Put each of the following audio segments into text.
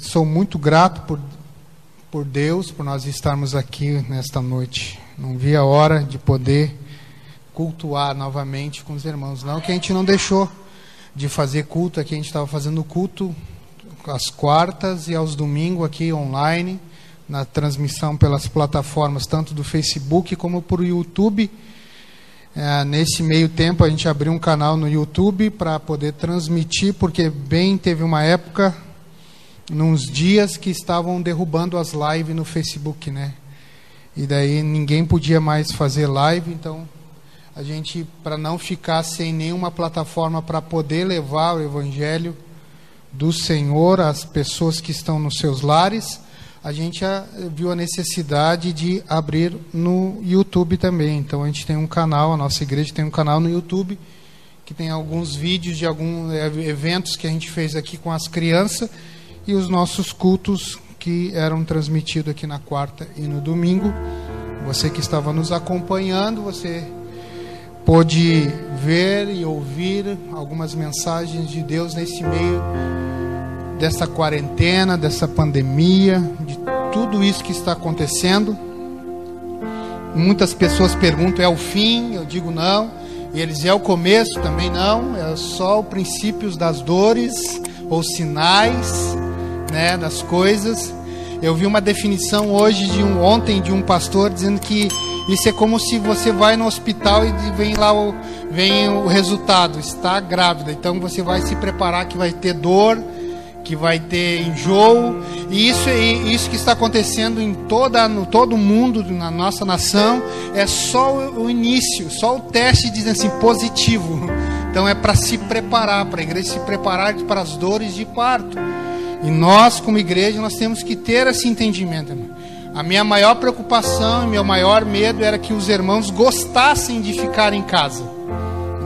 sou muito grato por, por Deus, por nós estarmos aqui nesta noite. Não vi a hora de poder cultuar novamente com os irmãos. Não que a gente não deixou de fazer culto aqui, a gente estava fazendo culto às quartas e aos domingos aqui online, na transmissão pelas plataformas tanto do Facebook como por YouTube. É, nesse meio tempo a gente abriu um canal no YouTube para poder transmitir, porque bem teve uma época, nos dias que estavam derrubando as lives no Facebook, né? E daí ninguém podia mais fazer live, então a gente, para não ficar sem nenhuma plataforma para poder levar o Evangelho do Senhor às pessoas que estão nos seus lares, a gente viu a necessidade de abrir no YouTube também. Então a gente tem um canal, a nossa igreja tem um canal no YouTube que tem alguns vídeos de alguns é, eventos que a gente fez aqui com as crianças e os nossos cultos que eram transmitidos aqui na quarta e no domingo. Você que estava nos acompanhando, você pôde ver e ouvir algumas mensagens de Deus nesse meio dessa quarentena, dessa pandemia, de tudo isso que está acontecendo. Muitas pessoas perguntam: é o fim? Eu digo não. E eles é o começo? Também não. É só o princípios das dores ou sinais, né, das coisas. Eu vi uma definição hoje de um ontem de um pastor dizendo que isso é como se você vai no hospital e vem lá o, vem o resultado, está grávida. Então você vai se preparar que vai ter dor, que vai ter enjoo. E isso, isso que está acontecendo em toda, no todo mundo, na nossa nação, é só o início, só o teste dizendo assim, positivo. Então é para se preparar, para a igreja se preparar para as dores de parto. E nós, como igreja, nós temos que ter esse entendimento. Irmão. A minha maior preocupação e meu maior medo era que os irmãos gostassem de ficar em casa,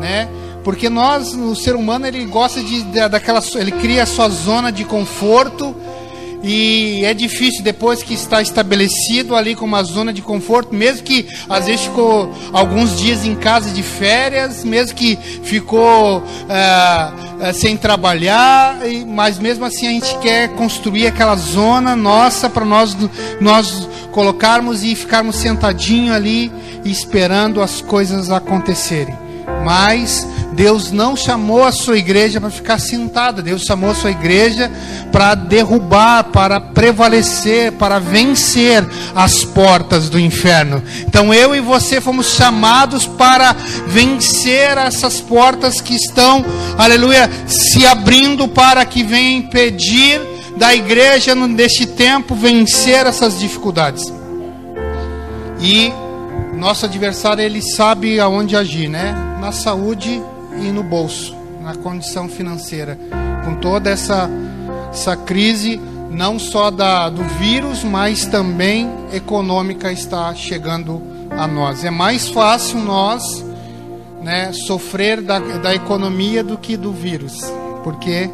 né? Porque nós, o ser humano, ele gosta de, daquela, ele cria a sua zona de conforto e é difícil depois que está estabelecido ali como uma zona de conforto, mesmo que às vezes ficou alguns dias em casa de férias, mesmo que ficou é, é, sem trabalhar, mas mesmo assim a gente quer construir aquela zona nossa para nós, nós colocarmos e ficarmos sentadinho ali esperando as coisas acontecerem. Mas Deus não chamou a sua igreja para ficar sentada. Deus chamou a sua igreja para derrubar, para prevalecer, para vencer as portas do inferno. Então eu e você fomos chamados para vencer essas portas que estão, aleluia, se abrindo para que venham impedir da igreja neste tempo vencer essas dificuldades. E nosso adversário ele sabe aonde agir, né? Na saúde e no bolso, na condição financeira, com toda essa essa crise não só da, do vírus, mas também econômica está chegando a nós. É mais fácil nós né, sofrer da, da economia do que do vírus, porque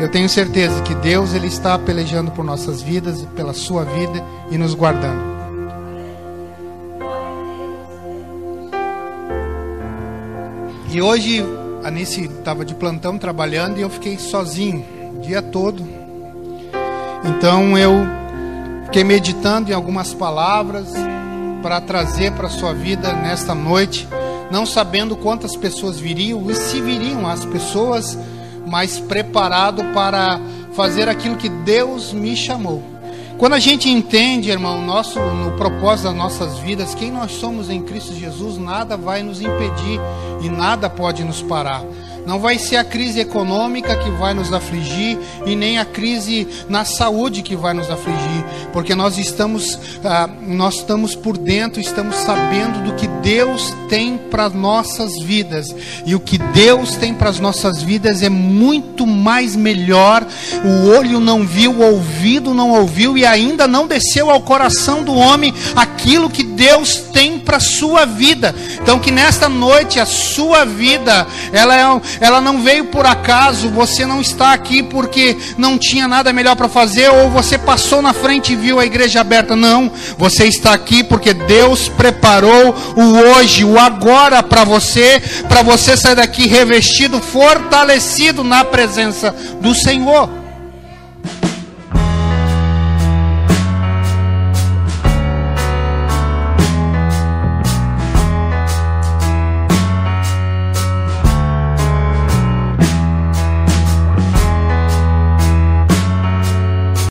eu tenho certeza que Deus ele está pelejando por nossas vidas, pela sua vida e nos guardando. E hoje a Nice estava de plantão trabalhando e eu fiquei sozinho o dia todo. Então eu fiquei meditando em algumas palavras para trazer para a sua vida nesta noite, não sabendo quantas pessoas viriam e se viriam as pessoas, mas preparado para fazer aquilo que Deus me chamou. Quando a gente entende, irmão, nosso, no propósito das nossas vidas, quem nós somos em Cristo Jesus, nada vai nos impedir e nada pode nos parar. Não vai ser a crise econômica que vai nos afligir e nem a crise na saúde que vai nos afligir, porque nós estamos, ah, nós estamos por dentro, estamos sabendo do que Deus tem para nossas vidas e o que Deus tem para as nossas vidas é muito mais melhor. O olho não viu, o ouvido não ouviu e ainda não desceu ao coração do homem aquilo que Deus tem para sua vida. Então que nesta noite a sua vida ela é ela não veio por acaso, você não está aqui porque não tinha nada melhor para fazer, ou você passou na frente e viu a igreja aberta. Não, você está aqui porque Deus preparou o hoje, o agora para você, para você sair daqui revestido, fortalecido na presença do Senhor.